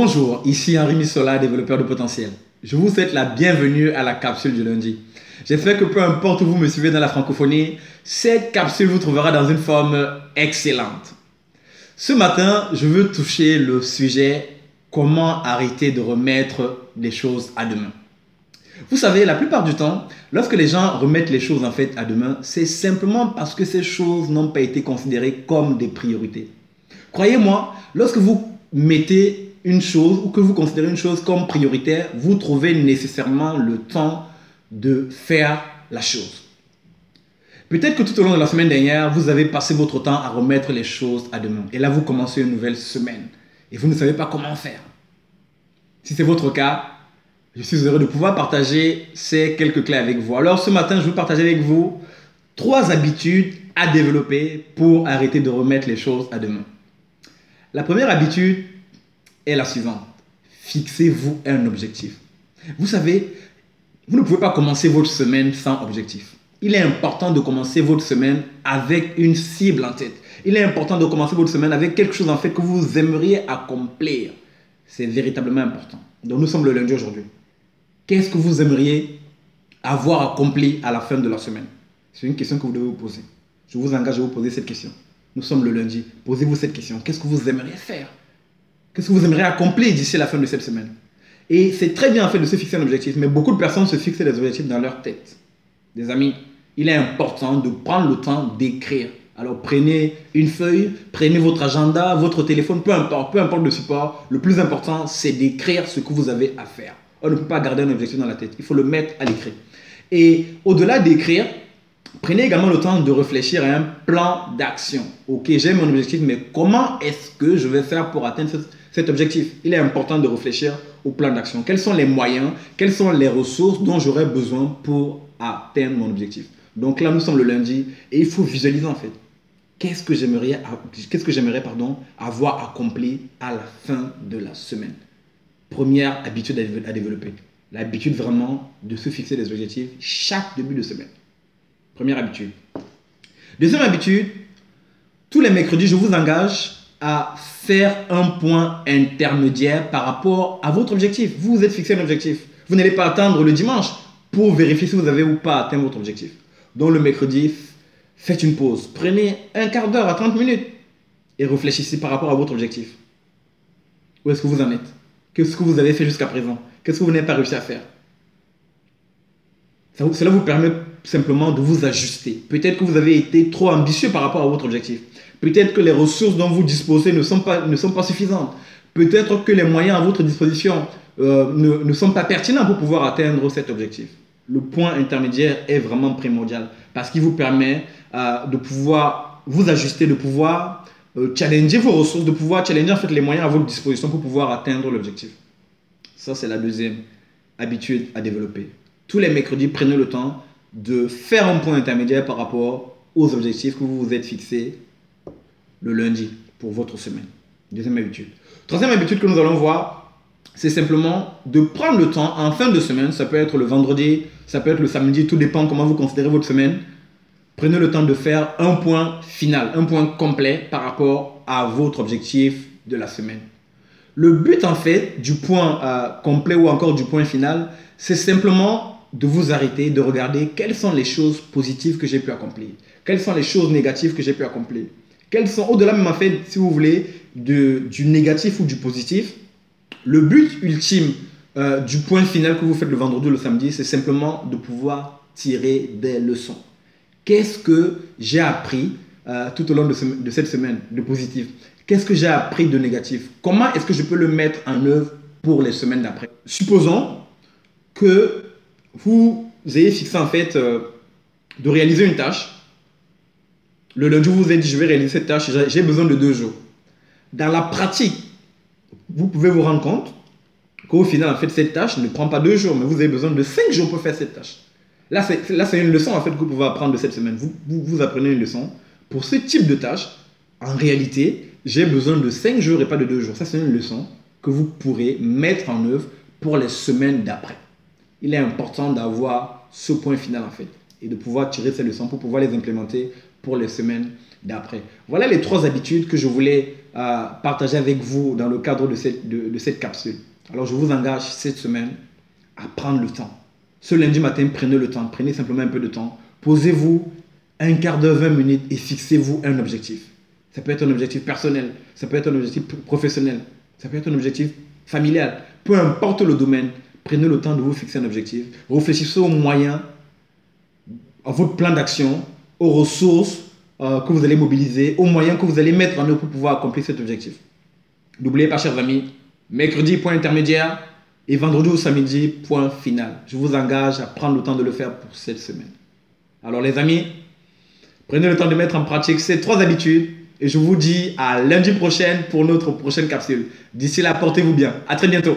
Bonjour, ici Henri Missola, développeur de potentiel. Je vous souhaite la bienvenue à la capsule du lundi. J'espère que peu importe où vous me suivez dans la francophonie, cette capsule vous trouvera dans une forme excellente. Ce matin, je veux toucher le sujet comment arrêter de remettre des choses à demain. Vous savez, la plupart du temps, lorsque les gens remettent les choses en fait à demain, c'est simplement parce que ces choses n'ont pas été considérées comme des priorités. Croyez-moi, lorsque vous mettez une chose ou que vous considérez une chose comme prioritaire, vous trouvez nécessairement le temps de faire la chose. Peut-être que tout au long de la semaine dernière, vous avez passé votre temps à remettre les choses à demain. Et là, vous commencez une nouvelle semaine. Et vous ne savez pas comment faire. Si c'est votre cas, je suis heureux de pouvoir partager ces quelques clés avec vous. Alors ce matin, je vais partager avec vous trois habitudes à développer pour arrêter de remettre les choses à demain. La première habitude, la suivante. Fixez-vous un objectif. Vous savez, vous ne pouvez pas commencer votre semaine sans objectif. Il est important de commencer votre semaine avec une cible en tête. Il est important de commencer votre semaine avec quelque chose en fait que vous aimeriez accomplir. C'est véritablement important. Donc nous sommes le lundi aujourd'hui. Qu'est-ce que vous aimeriez avoir accompli à la fin de la semaine? C'est une question que vous devez vous poser. Je vous engage à vous poser cette question. Nous sommes le lundi. Posez-vous cette question. Qu'est-ce que vous aimeriez faire? Qu'est-ce que vous aimeriez accomplir d'ici la fin de cette semaine Et c'est très bien en fait de se fixer un objectif, mais beaucoup de personnes se fixent des objectifs dans leur tête. Des amis, il est important de prendre le temps d'écrire. Alors prenez une feuille, prenez votre agenda, votre téléphone, peu importe, peu importe le support. Le plus important, c'est d'écrire ce que vous avez à faire. On ne peut pas garder un objectif dans la tête, il faut le mettre à l'écrit. Et au-delà d'écrire, Prenez également le temps de réfléchir à un plan d'action. Ok, j'ai mon objectif, mais comment est-ce que je vais faire pour atteindre cet objectif Il est important de réfléchir au plan d'action. Quels sont les moyens, quelles sont les ressources dont j'aurai besoin pour atteindre mon objectif? Donc là, nous sommes le lundi et il faut visualiser en fait. Qu'est-ce que j'aimerais, qu'est-ce que j'aimerais pardon, avoir accompli à la fin de la semaine? Première habitude à développer. L'habitude vraiment de se fixer des objectifs chaque début de semaine. Première habitude. Deuxième habitude, tous les mercredis, je vous engage à faire un point intermédiaire par rapport à votre objectif. Vous vous êtes fixé un objectif. Vous n'allez pas attendre le dimanche pour vérifier si vous avez ou pas atteint votre objectif. Donc le mercredi, faites une pause. Prenez un quart d'heure à 30 minutes et réfléchissez par rapport à votre objectif. Où est-ce que vous en êtes? Qu'est-ce que vous avez fait jusqu'à présent? Qu'est-ce que vous n'avez pas réussi à faire? Cela vous permet simplement de vous ajuster. Peut-être que vous avez été trop ambitieux par rapport à votre objectif. Peut-être que les ressources dont vous disposez ne sont pas, ne sont pas suffisantes. Peut-être que les moyens à votre disposition euh, ne, ne, sont pas pertinents pour pouvoir atteindre cet objectif. Le point intermédiaire est vraiment primordial parce qu'il vous permet euh, de pouvoir vous ajuster, de pouvoir euh, challenger vos ressources, de pouvoir challenger en fait les moyens à votre disposition pour pouvoir atteindre l'objectif. Ça, c'est la deuxième habitude à développer. Tous les mercredis, prenez le temps de faire un point intermédiaire par rapport aux objectifs que vous vous êtes fixés le lundi pour votre semaine. Deuxième habitude. Troisième habitude que nous allons voir, c'est simplement de prendre le temps en fin de semaine, ça peut être le vendredi, ça peut être le samedi, tout dépend comment vous considérez votre semaine. Prenez le temps de faire un point final, un point complet par rapport à votre objectif de la semaine. Le but en fait du point euh, complet ou encore du point final, c'est simplement de vous arrêter, de regarder quelles sont les choses positives que j'ai pu accomplir, quelles sont les choses négatives que j'ai pu accomplir, quelles sont, au-delà même en fait, si vous voulez, de, du négatif ou du positif, le but ultime euh, du point final que vous faites le vendredi ou le samedi, c'est simplement de pouvoir tirer des leçons. Qu'est-ce que j'ai appris euh, tout au long de, cette semaine de positif? Qu'est-ce que j'ai appris de négatif? Comment est-ce que je peux le mettre en œuvre pour les semaines d'après? Supposons que vous ayez fixé en fait euh, de réaliser une tâche. Le lundi, vous vous dit, je vais réaliser cette tâche, j'ai besoin de deux jours. Dans la pratique, vous pouvez vous rendre compte qu'au final, en fait, cette tâche ne prend pas deux jours, mais vous avez besoin de cinq jours pour faire cette tâche. Là, c'est une leçon en fait que vous pouvez apprendre de cette semaine. Vous, vous, vous apprenez une leçon. Pour ce type de tâche, en réalité, j'ai besoin de cinq jours et pas de deux jours. Ça, c'est une leçon que vous pourrez mettre en œuvre pour les semaines d'après il est important d'avoir ce point final en fait et de pouvoir tirer ces leçons pour pouvoir les implémenter pour les semaines d'après. Voilà les trois habitudes que je voulais euh, partager avec vous dans le cadre de cette, de, de cette capsule. Alors je vous engage cette semaine à prendre le temps. Ce lundi matin, prenez le temps, prenez simplement un peu de temps. Posez-vous un quart d'heure, 20 minutes et fixez-vous un objectif. Ça peut être un objectif personnel, ça peut être un objectif professionnel, ça peut être un objectif familial. Peu importe le domaine, prenez le temps de vous fixer un objectif. Réfléchissez aux moyens, à votre plan d'action, aux ressources euh, que vous allez mobiliser, aux moyens que vous allez mettre en œuvre pour pouvoir accomplir cet objectif. N'oubliez pas, chers amis, mercredi, point intermédiaire, et vendredi ou samedi, point final. Je vous engage à prendre le temps de le faire pour cette semaine. Alors les amis, prenez le temps de mettre en pratique ces trois habitudes et je vous dis à lundi prochain pour notre prochaine capsule. D'ici là, portez-vous bien. À très bientôt.